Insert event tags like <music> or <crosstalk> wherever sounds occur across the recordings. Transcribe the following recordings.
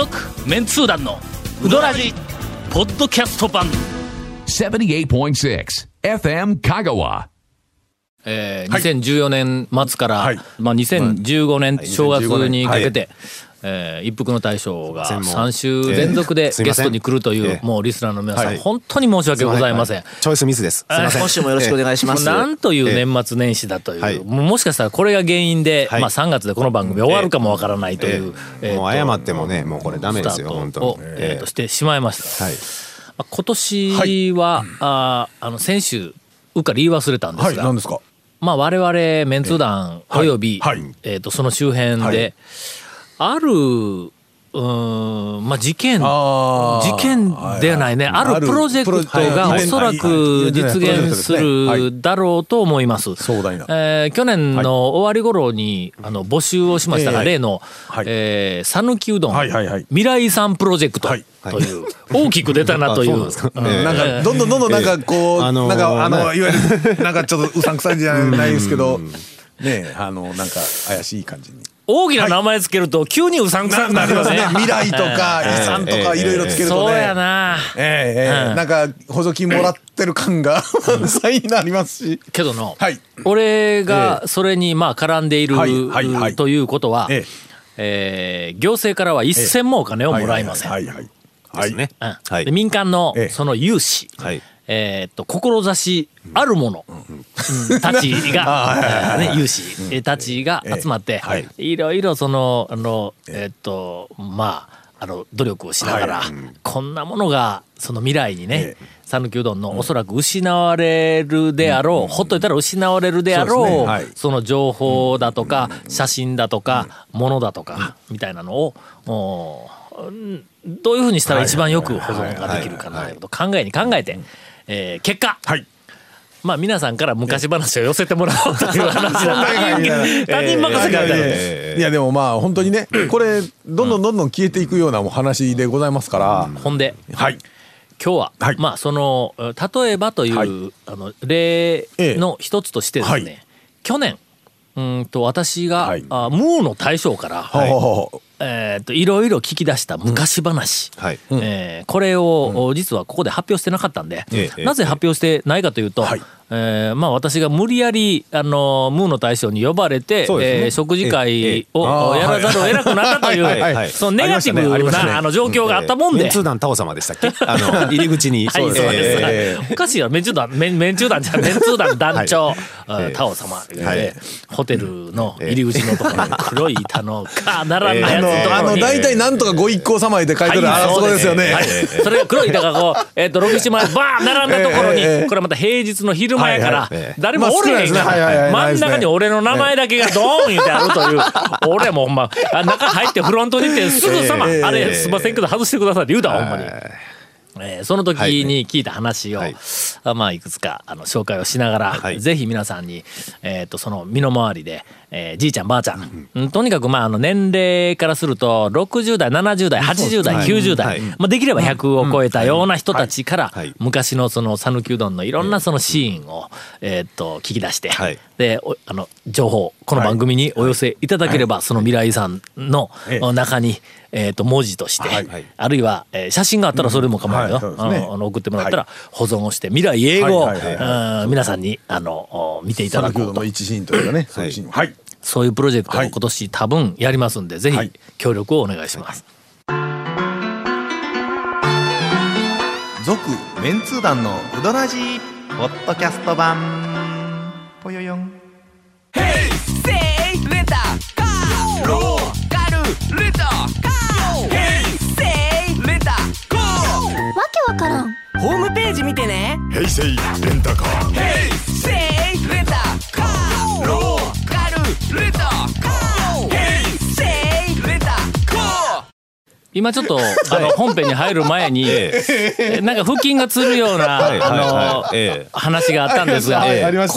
続メンツー団のウドラジポッドキャスト版。78.6 FM Kagawa. えー2014年末から、はい。まあ、2015年正月にかけて、はいえー一服の大将が全問3週連続でゲストに来るという、えー。もうリスナーの皆さん、はい。本当に申し訳ございません。チョイスミスです。すい。ません。今週もよろしくお願いします。なんという年末年始だという、はい。もしかしたらこれが原因で、はい。まあ、3月でこの番組終わるかもわからないという、ええもう謝ってもねもうこれダメですよ本当。にえー。としてしまいました。はい。まあ今年は、あーあの先週うっかり言い忘れたんではい、すが、何ですか？まあ我々メンツー。団および、はい。はいえー、とその周辺で、あるうーんまあ事件事件ではないね、あるプロジェクトがおそらく実現するだろうと思います。壮大な。えー去年の終わり頃にあの募集をしましたが、ええ例のはい。えー讃岐、うどん、はいはいはい。未来遺産プロジェクトはい。という、大きく出たなという。なんか。ええなんかどんどんどんどんなんかこう、ええあのーなんかあの、ねいわゆるなんかちょっとうさんくさいじゃないですけどねえあのなんか怪しい感じに大きな名前つけると急にうさんくさくなるよね。<laughs> 未来とか遺産とかいろいろつけるとそうねやな。ええなんか補助金もらってる感が <laughs> 満載になりますし。けどの、はい。俺がそれにまあ絡んでいる、はいはいはい。ということは、ええー行政からは一銭もお金をもらいません。はいはいはいはい。ね。うん。はい。で民間のええその有志、はいえーっと志ある者、うん。たちが、ね、有志たちが集まって、はい。いろいろそのあのえー。っとまああの努力をしながら、はい。こんなものがその未来にねえ讃岐うどんのおそらく失われるであろう、ほっといたら失われるであろうその情報だとか写真だとかものだとかみたいなのをどういうふうにしたら一番よく保存ができるかなということを考えに考えて、えー結果、はい。まあ皆さんから昔話を寄せてもらおうという話だ <laughs> <laughs> 他人任せがあったいやでもまあ本当にねこれどんどんどんどん消えていくようなお話でございますから。ほんで。はい。今日は、はい。まあその例えばという、はい。あの例の一つとしてですね、はい。去年うんと私が、はい。あムーの大将から、ほうほうほうえー、といろいろ聞き出した昔話、はい。えーこれを、実はここで発表してなかったんで、ええなぜ発表してないかというと、はい。えーまあ、私が無理やりあのムーの大将に呼ばれて、ね。えー食事会をあーやらざるを得なくなったという、はいはい。はいそのネガティブありましたねなあの状況があったもんで。メンツー団タオ様でしたっけ？あの <laughs> 入り口に。はい、そうです。えおかしいよ、メンチュー団、メン、メンチュー団じゃん、<laughs> メンツー団団長、あええ。タオ様で、はい。ホテルの入り口のところに黒い板のかならんなあやつあの。大体なんとかご一行様へって書いてるあそこですよね。はい、それが黒い板がこう、えっ、と、6、7枚バーン並んだところに、これまた平日の昼前から、はいはい。誰もおれへんから、い真ん中に俺の名前だけがドーン言ってあるという、俺はもうほんま、あ中入ってフロントに行って、すぐさま、ええ。あれ、すいませんけど外してくださいって言うたわ、ほんまに。えーその時はいに聞いた話を、はい。あまあいくつかあの紹介をしながら、はい。ぜひ皆さんに、えー、とその身の回りで、えーじいちゃんばあちゃん、うんとにかくまああの年齢からすると60代70代80代、はい90代、はい。まあ、できれば100を超えたような人たちから、はい。昔のその讃岐うどんのいろんなそのシーンを、えー、と聞き出して、はい。でおあの情報この番組にお寄せいただければ、その未来遺産のええ。中に、えー、と文字として、はいはい。あるいは、えー写真があったらそれでも構わないよ、はいそうですね。あのあの送ってもらったら保存をして未来英語を皆さんにあのお見ていただ讃岐うどこうんとの一シーンというかねそういうシーンはい。そういうプロジェクトをはい。今年多分やりますんで、ぜひはい。協力をお願いします。続メンツー団のウドラジーポッドキャスト版。ぽよよん。わからん。ホームページ見てね。平成レンタカー。レンタカー。ローカルレンタカー。ヘイセイレンタカー。今ちょっとあの本編に入る前に、えなんか腹筋がつるような、あの、話があったんですが、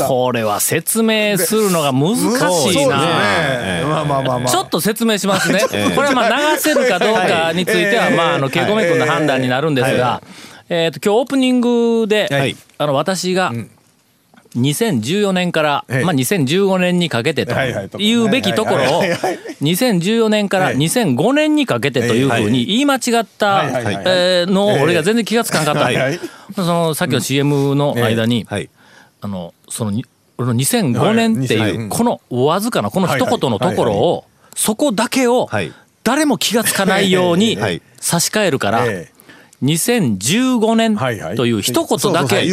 これは説明するのが難しいな。ね。まあまあまあまあ。ちょっと説明しますね。これはまあ流せるかどうかについては、はいまあ、あの、ケイコメ君の判断になるんですが、えっと、今日オープニングで、はい。あの、私が、2014年から、ええまあ、2015年にかけてとはいうべきところをはいはい。はい2014年からええ2005年にかけてというふうに言い間違ったのを俺が全然気がつかなかった、そのさっきの CM の間に、はい。あのそのに俺の2005年ってはい。いうこのわずかなこの一言のところをそこだけをはい。誰も気がつかないようにはい。差し替えるからええ2015年という一言だけ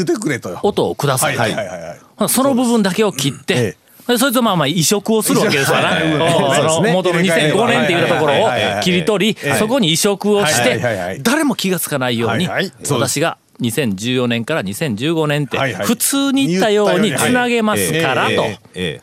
音をくださはいはいはいはい。その部分だけを切って、そいつはまあまあ移植をするわけですから。ね。おその元の2005年っていうところを切り取り、そこに移植をしてい、誰も気がつかないように、私が2014年から2015年って普通に言ったようにつなげますからとええ。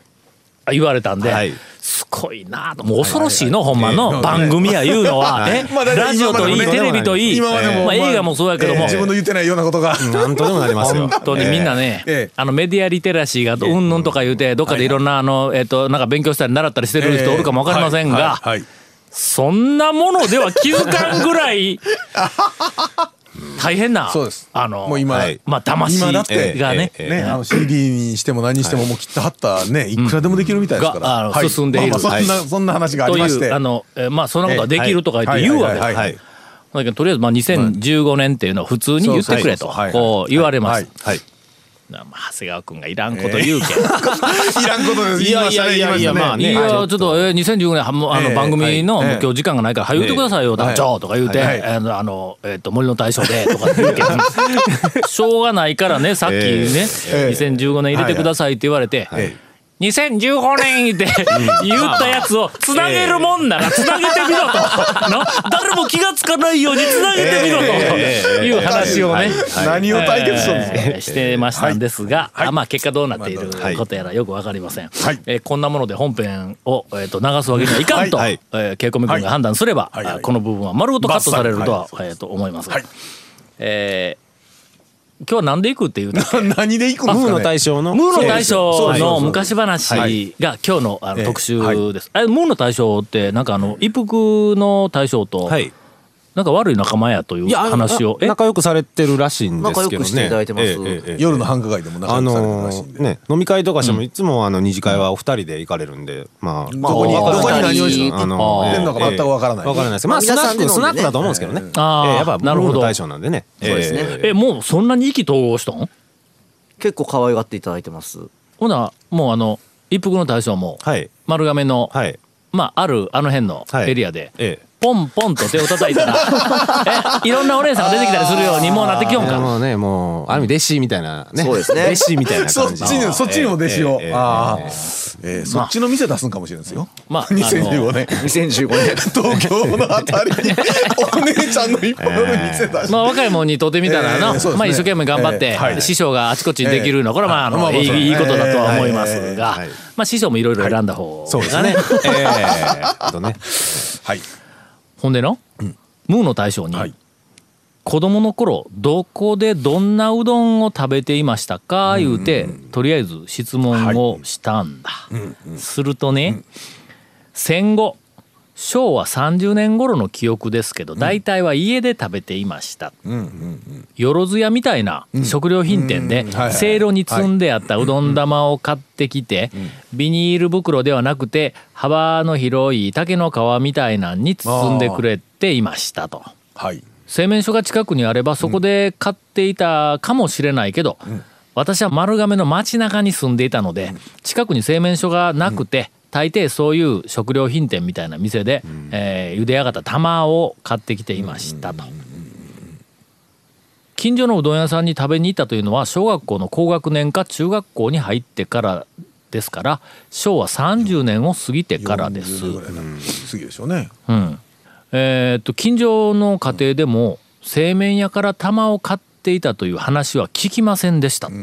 言われたんではい、すごいなと、もう恐ろしいの、ほんまの。番組やいうのは、<laughs> ラジオといい、テレビといい、今までもまあ映画もそうやけども。ええ、自分の言ってないようなことが。なんとでもなりますよ。<laughs> 本当にみんなね、ええあのメディアリテラシーがうんぬんとか言うて、どっかでいろんな、あの、えっと、なんか勉強したり習ったりしてる人おるかもわかりませんが、そんなものでは気づかんぐらい、<laughs> 大変な、そうです。あの、もう今はい。まあ、騙しがね、ええね、あの CD にしても何にしてももう切ったはったねいくらでもできるみたいですから、があのはい。進んでいる。まあまあそんな、そんな話があとりまして。いう、あの、えまあ、そんなことはできるとか言って言うわけ。です。はいはいだけどとりあえずまあ2015年っていうのを普通に言ってくれとこう言われます。はい長谷川君がいらんこと言うけん。<laughs> いらんことです言いましたね。いやいやいや言まあね。いやちょっと。えー2015年はもうあのええ番組の今日時間がないから早言ってくださいよ団長とか言うて。はいあのあのえっと森の大将でとか言うけど <laughs> しょうがないからねさっきねええ2015年入れてくださいって言われて。え2015年って言ったやつをつなげるもんならつなげてみろと。な誰も気がつかないようにつなげてみろと。いう話をね何を対決したんですか、えーしてましたんですが、はい。あまあ結果どうなっているはい。ことやらよくわかりません、はい。えーこんなもので本編を、えー、と流すわけにはいかんと、はい。えーケイコミ君が判断すれば、はい。はい。あこの部分は丸ごとカットされるとは、えー、と思いますが、はい。えー今日は何で行くっていうと何で行くんですか、ね、ムーの大将の？ムーの大将の昔話が今日のあのええ特集です。あれムーの大将ってなんかあの一服の大将とはいなんか悪い仲間やという話を。え？仲良くされてるらしいんですけどね。仲良くしていただいてます。ええええええ。夜の繁華街でも仲あ良くされてるのらしいんで、ーね飲み会とかしてもいつもあの二次会はお二人で行かれるんでまあどこにどこに何をしてあのか全くわからない。わからないです。まあス皆ナックスナックだと思うんですけどね。あー。ええやっぱなるほど。ムーの大将なんでね。そうですね。ええ。えもうそんなに意気投合したん？結構可愛がっていただいてます。ほなもうあの一服の大将もはい。丸亀の、はい。まああるあの辺のはい。エリアで、ええポンポンと手を叩いたら <laughs> えいろんなお姉さんが出てきたりするようにもうなってきよんか。もうねもうある意味弟子みたいなね。そうですね。弟子みたいなそっ感じちにそっちにも弟子を、ええええああええ、えーそっちの店出すんかもしれないですよ、まあ2015年。2015年。東京のあたりにお姉ちゃんの一本の店出して、まあ、若いもんにとってみたらの、ええそうですね。まあ、一生懸命頑張って、ええはい。師匠があちこちにできるのはこれはまああの、まあいいいいことだとは思いますええが、はい。まあ、師匠もいろいろ選んだ方そうですね。ええあとね。はいほんでの、ムーの大将に、はい。子供の頃どこでどんなうどんを食べていましたか？言うて、とりあえず質問をしたんだ、するとね、戦後昭和30年頃の記憶ですけど大体は家で食べていました、よろずやみたいな食料品店でせいろに積んであったうどん玉を買ってきてビニール袋ではなくて幅の広い竹の皮みたいなんに包んでくれていましたと。はい。製麺所が近くにあればそこで買っていたかもしれないけど、私は丸亀の街中に住んでいたので近くに製麺所がなくて、大抵そういう食料品店みたいな店で、えー茹で上がった玉を買ってきていましたと。近所のうどん屋さんに食べに行ったというのは小学校の高学年か中学校に入ってからですから昭和30年を過ぎてからです。40ぐらいな。次でしょうね。うん。えーっと近所の家庭でも製麺屋から玉を買っていたという話は聞きませんでしたって。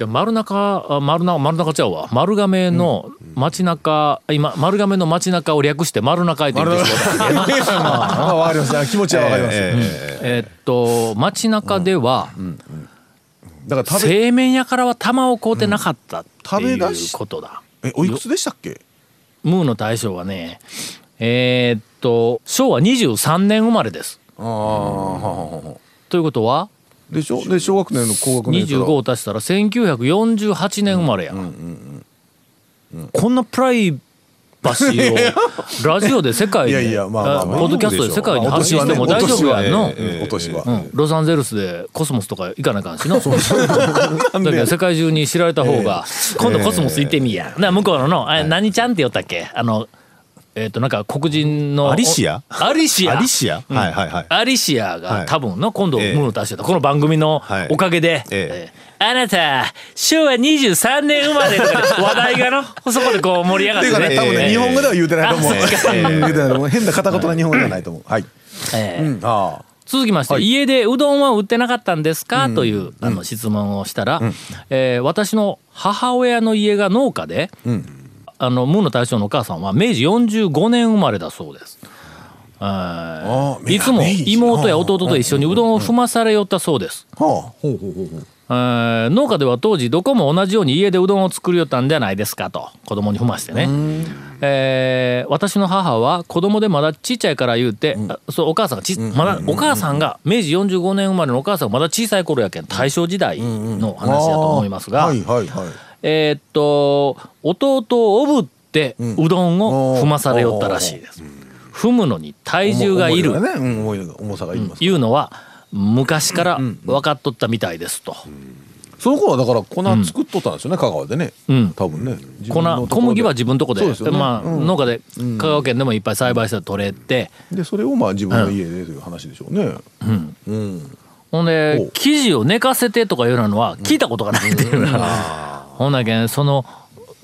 で丸中あ丸中丸中ちゃうわ。丸亀の街中今丸亀の街中を略して丸中へと言ってしまった。んだけどなまあ気持ちはわかります、えーっと街中ではだから製麺屋からは玉を買うてなかったっていうことだ。えおいくつでしたっけ？ムーの大将はねえーっと昭和23年生まれです。ああ。ということはでしょ？で小学年の高学年やったら25を足したら1948年生まれや、こんなプライバシーをラジオで世界でいやいやまあポッドキャストで世界に発信しても大丈夫やん。の、は、うん。ロサンゼルスでコスモスとか行かなあかんしの <laughs> だけど世界中に知られた方が、今度コスモス行ってみいや、向こうのの何ちゃんって言ったっけ？あのえっ、となんか黒人のアリシア？アリシア。アリシア、はいはいはい。アリシアがはい。多分の今度ええムーの達成だこの番組のはい。おかげで、ええ。ーあなた昭和23年生まれと話題がの？<laughs> そこでこう盛り上がってね。多分ね、ええ。日本語では言うてないと思う、言うてないと思う変な片言な日本語ではないと思う。はい、ええ。うん、ああ。続きまして、家でうどんは売ってなかったんですか、というあの質問をしたら、えー私の母親の家が農家で、あのムーの大将のお母さんは明治45年生まれだそうです。いつも妹や弟と一緒にうどんを踏まされよったそうです。農家では当時どこも同じように家でうどんを作りよったんじゃないですかと子供に踏ましてね、えー私の母は子供でまだちっちゃいから言うて、あそうお母さんがち、まだお母さんが明治45年生まれのお母さんがまだ小さい頃やけん大正時代の話だと思いますが、はいはいはいえーっと弟をおぶってうどんを踏まされよったらしいです。踏むのに体重がいる。ね、うん、重さがいります、いうのは昔から分かっとったみたいですと。その頃はだから粉作っとったんですよね、香川でね、うん。多分ね。自粉小麦は自分のとこでですよね。まあ、うん。農家で香川県でもいっぱい栽培して取れて、でそれをまあ自分の家でという話でしょうね、うん。ほんでお生地を寝かせてとかいうのは聞いたことがないっていうな、ほんだけんその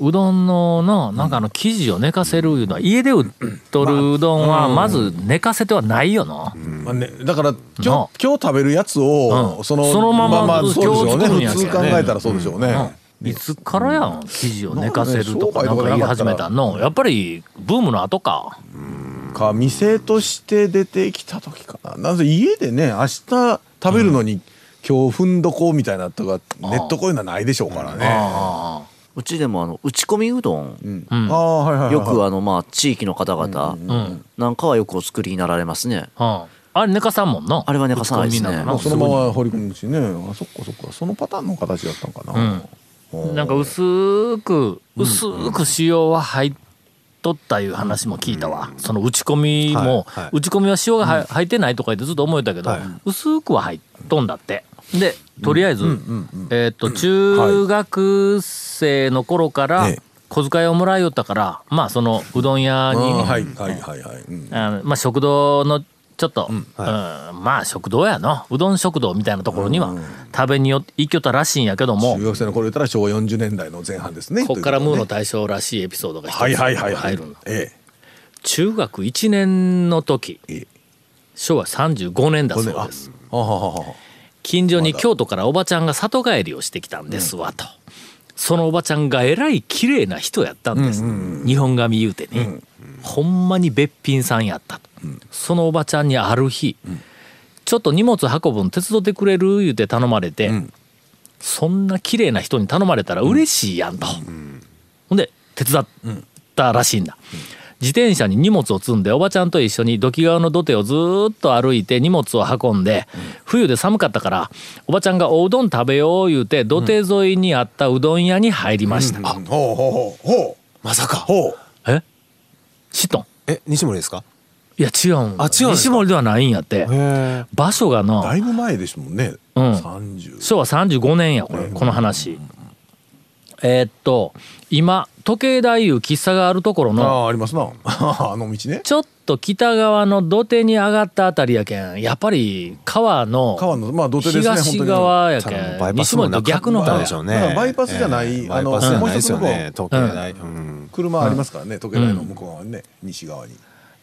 うどんののなんかあの生地を寝かせるいうのは家で売っとるうどんはまず寝かせてはないよな、まあね、だから今な日今日食べるやつを、うん。そのそのままそうでしょうね。今日作るんや普通考えたらそうでしょうね、いつからやん生地を寝かせるとかなかねなんんか言い始めたの？やっぱりブームの後か。か店として出てきた時かな。なぜ家でね明日食べるのに、今日踏んどこうみたいなとかネットこういうのはないでしょうからね。あうちでもあの打ち込みうどん、よくあのまあ地域の方々なんかはよくお作りになられますね。うん。あ。れ寝かさんもんな。あれは寝かさないですね。そのまま放り込むしね。あそっかそっか。そのパターンの形だったんかな、うん。なんか薄く薄く塩は入っとったいう話も聞いたわ、その打ち込みも、はいはい。打ち込みは塩がは入ってないとか言ってずっと思えたけど、はい。薄くは入っとんだってでとりあえず、えーっと中学生の頃からええ小遣いをもらいよったからまあそのうどん屋に、はいはいはいまあ、食堂のちょっと、うん。まあ食堂やの。うどん食堂みたいなところには食べによ行きよったらしいんやけども、中学生の頃言ったら昭和40年代の前半ですね。こっからムーの大将らしいエピソードが一つとねはいはいはい。中学1年の時ええ。昭和35年だえそうです。あはははは近所に京都からおばちゃんが里帰りをしてきたんですわと、そのおばちゃんがえらい綺麗な人やったんです、日本髪言うてね、ほんまにべっぴんさんやったと、そのおばちゃんにある日、ちょっと荷物運ぶの手伝ってくれる？言うて頼まれて、そんな綺麗な人に頼まれたら嬉しいやんと、ほんで手伝ったらしいんだ、自転車に荷物を積んでおばちゃんと一緒に土器川の土手をずーっと歩いて荷物を運んで、冬で寒かったからおばちゃんがおうどん食べよう言うて土手沿いにあったうどん屋に入りました、ほうほうほう。ほう。まさか。ほう。え？知っとん？え西森ですか？いや違うんあ違う西森ではないんやって。へ場所がなだいぶ前ですもんね、うん。30昭和35年やこれこの話えーっと今時計台いう喫茶があるところあのあありますな。<laughs> あの道ね。ちょっと北側の土手に上がったあたりやけんやっぱり川の川のまあ土手ですね東側やけんバイパスも西森と逆の方でしょうね。バイパスじゃないええあのバイパスじゃないですよもうね一つ時計台。うん。車ありますからね時計台の向こう側にね、西側に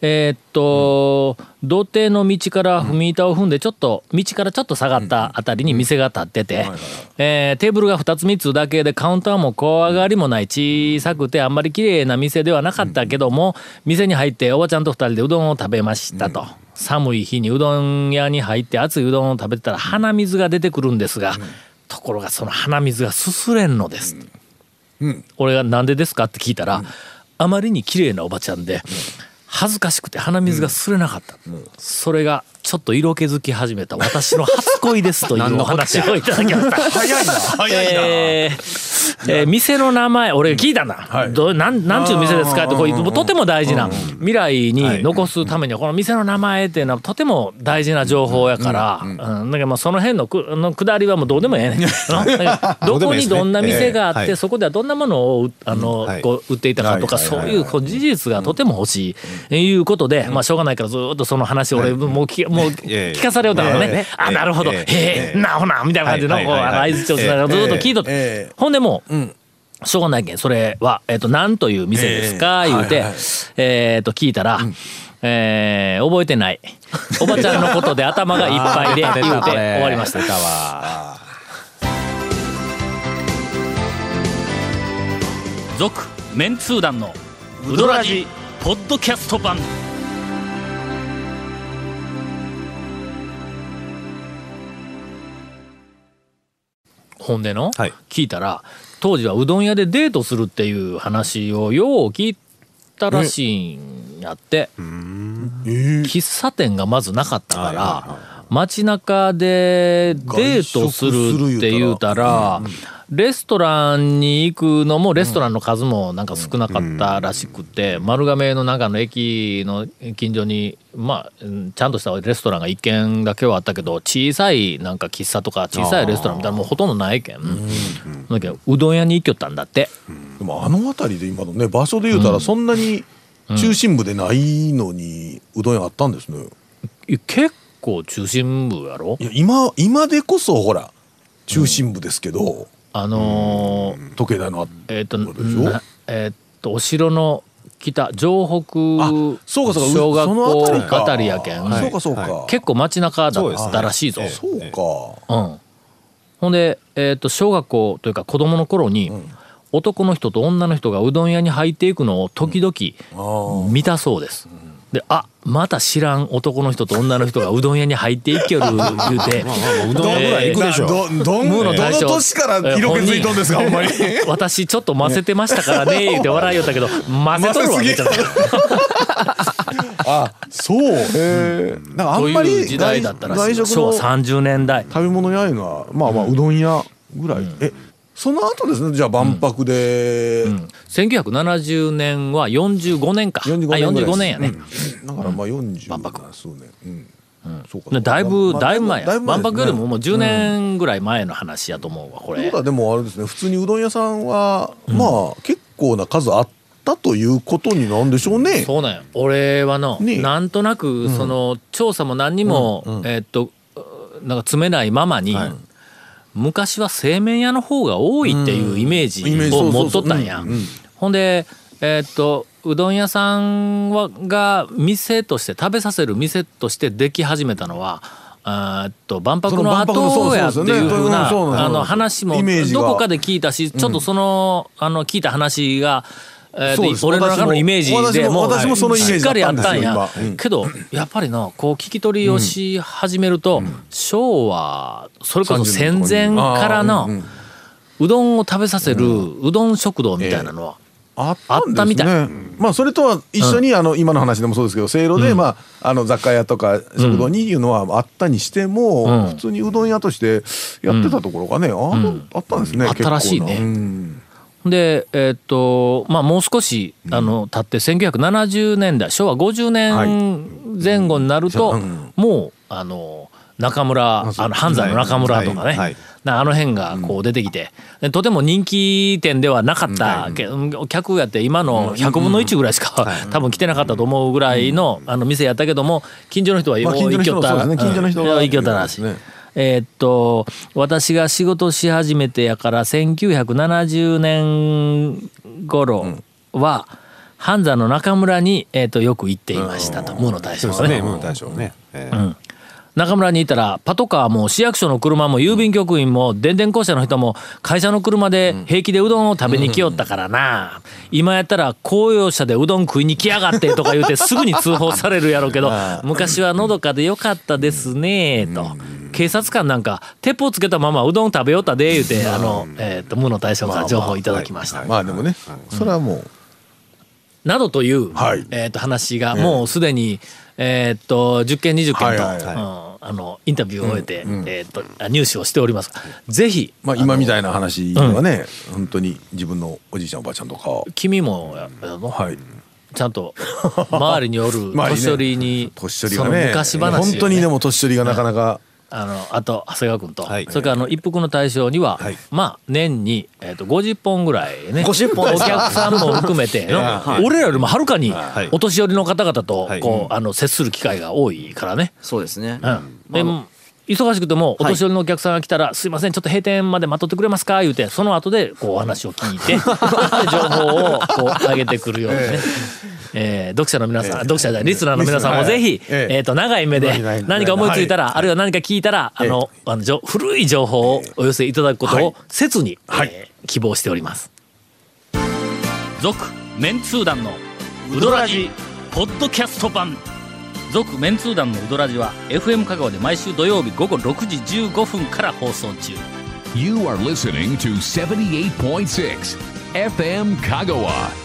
えーっと、土手の道から踏み板を踏んでちょっと道からちょっと下がったあたりに店が建ってて、えーテーブルが2つ3つだけでカウンターも小上がりもない小さくてあんまり綺麗な店ではなかったけども、店に入っておばちゃんと2人でうどんを食べましたと、寒い日にうどん屋に入って熱いうどんを食べてたら鼻水が出てくるんですが、ところがその鼻水がすすれんのです、俺が「なんでですか?」って聞いたら、あまりに綺麗なおばちゃんで。恥ずかしくて鼻水がすれなかった、それがちょっと色気づき始めた私の初恋ですというお話をいただきました。<laughs> 早いな。早いな、えーえー店の名前俺が聞いたん。だ、はい。どうなんなんちゅう店ですかってこうとても大事な未来に残すためにはこの店の名前っていうのはとても大事な情報やから、うん。だからまあその辺のくあの下りはもうどうでもええねん。<laughs> どこにどんな店があって、そこではどんなものをうあの、はい。こう売っていたかとか、はいそういう事実がとても欲しい、えいうことで、まあしょうがないからずっとその話俺もう聞もう <laughs> 聞かされよったからね、ええ。あなるほど、えへえ。えなほなみたいな感じのこうはいはいはい。はいあの相槌をしながらずっと聞いとって、ええ。ほんでもう、しょうがないけん。それは、えっと何という店ですか、言うて、えっと聞いたら、えー覚えてない。おばちゃんのことで頭がいっぱいで <laughs> 言うて終わりました。続メンツー団のウドラジポッドキャスト版ほんでの、はい。聞いたら当時はうどん屋でデートするっていう話をよう聞いたらしいんやって、喫茶店がまずなかったから、街中でデートするって言うたら、レストランに行くのもレストランの数もなんか少なかったらしくて、丸亀の中の駅の近所にまあうんちゃんとしたレストランが一軒だけはあったけど小さいなんか喫茶とか小さいレストランみたいなのもうほとんどないけん、だけどうどん屋に行きよったんだって。でもあの辺りで今のね場所で言うたらそんなに中心部でないのにうどん屋あったんですね、結構中心部やろ？いや今今でこそほら中心部ですけど、あのー時計台のあえっ、とそうでしょ？なえっ、とお城の北城北あそうかそうか。小学校あたりやけん、そうかそうか、は結構街中だったらしいぞ。ええそうか、うん、ほんで、えっと小学校というか子供の頃に、男の人と女の人がうどん屋に入っていくのを時々見たそうです。であまた知らん男の人と女の人がうどん屋に入っていきよる <laughs> 言うて。うどんぐらい行くでしょどどどんムーの大将。どの年から色気づいとんですかほんまに。私ちょっと混ぜてましたからね <laughs> 言うて笑いよったけど混ぜとるわ混ぜすぎめちゃ <laughs> あそう。へえなんかあとんまりいう時代だったらしいよ。昭和外食の30年代。食べ物屋いうのはまあまあうどん屋ぐらい、えその後ですねじゃあ万博で、1970年は45年か。45あ年ぐらい45年やね、うん。だからまあ40万博。数年。うん、そうかでだいぶまあだいぶ前や。万博よりももう10年ぐらい前の話やと思うわこれ。でもあれですね普通にうどん屋さんは、まあ結構な数あったということになんでしょうね。そうなんや。俺はの、ね。なんとなくその調査も何にも、えーっとなんか詰めないままに、昔は製麺屋の方が多いっていうイメージを持っとったんや。ほんでえーっとうどん屋さんはが店として食べさせる店としてでき始めたのはあーっと万博の後やっていうふうなあの話もどこかで聞いたしちょっとそのあの聞いた話がえー俺の中のイメージで私もしっかりあったんや。けどやっぱりなこう聞き取りをし始めると昭和それこそ戦前からのうどんを食べさせるうどん食堂みたいなのはあったみたい。まあそれとは一緒に、あの今の話でもそうですけどせいろで、まああの雑貨屋とか食堂にいうのはあったにしても、うん。普通にうどん屋としてやってたところがね、あのあったんですね、あったらしいねでえーっとまあもう少しあの経って1970年代昭和50年前後になるとうん。もうあの中村あの半山の中村とかね、はい。はい。なあの辺がこう出てきて、でとても人気店ではなかった、け客やって今の100分の1ぐらいしか、<laughs> 多分来てなかったと思うぐらいの,、あの店やったけども近所の人はきよった近所の人がうん行きよったらしい。えーっと私が仕事し始めてやから1970年頃は、半山の中村に、えーっとよく行っていましたと、無の大将はね。そうですね、ムー大将ね。ええ中村にいたらパトカーも市役所の車も郵便局員も電電公社の人も会社の車で平気でうどんを食べに来よったからな。今やったら公用車でうどん食いに来やがってとか言うてすぐに通報されるやろうけど昔はのどかでよかったですねと。警察官なんか鉄砲つけたままうどん食べよったで言うてあのえーと無の大将から情報いただきました。まあでもね、それはもうなどという、はい。えー、と話がもうすでに、えー、と10件20件と、はいはいうんあのインタビューを終えて、えー、とあ入手をしております。ぜひまあ今みたいな話はね、本当に自分のおじいちゃんおばあちゃんとか。を君もややのはい。ちゃんと周りにおる <laughs> 年寄りにその年寄りがね。昔話をね。本当にでも年寄りがなかなか、あのあと長谷川君と、はい。それからあの一服の大将には、はい。まあ年に、えー、と50本ぐらいね50本お客さんも含めての、はい。俺らよりもはるかにい。お年寄りの方々とはい。こう、あの接する機会が多いからね。そうですね。うん。でも忙しくてもお年寄りのお客さんが来たら「すいませんちょっと閉店まで待っとってくれますか?」言うてその後でこうお話を聞いてで <laughs> 情報をこう上げてくるようにね。えー読者の皆さん、読者じゃないリスナーの皆さんもぜひ、えええー、と長い目で何か思いついたら、あるいは何か聞いたら、あのあのじょ古い情報をお寄せいただくことを切に、えー希望しております。続メンツー団のウドラジポッドキャスト版。続メンツー団のウドラジは FM 香川で毎週土曜日午後6時15分から放送中。You are listening to 78.6 FM Kagawa.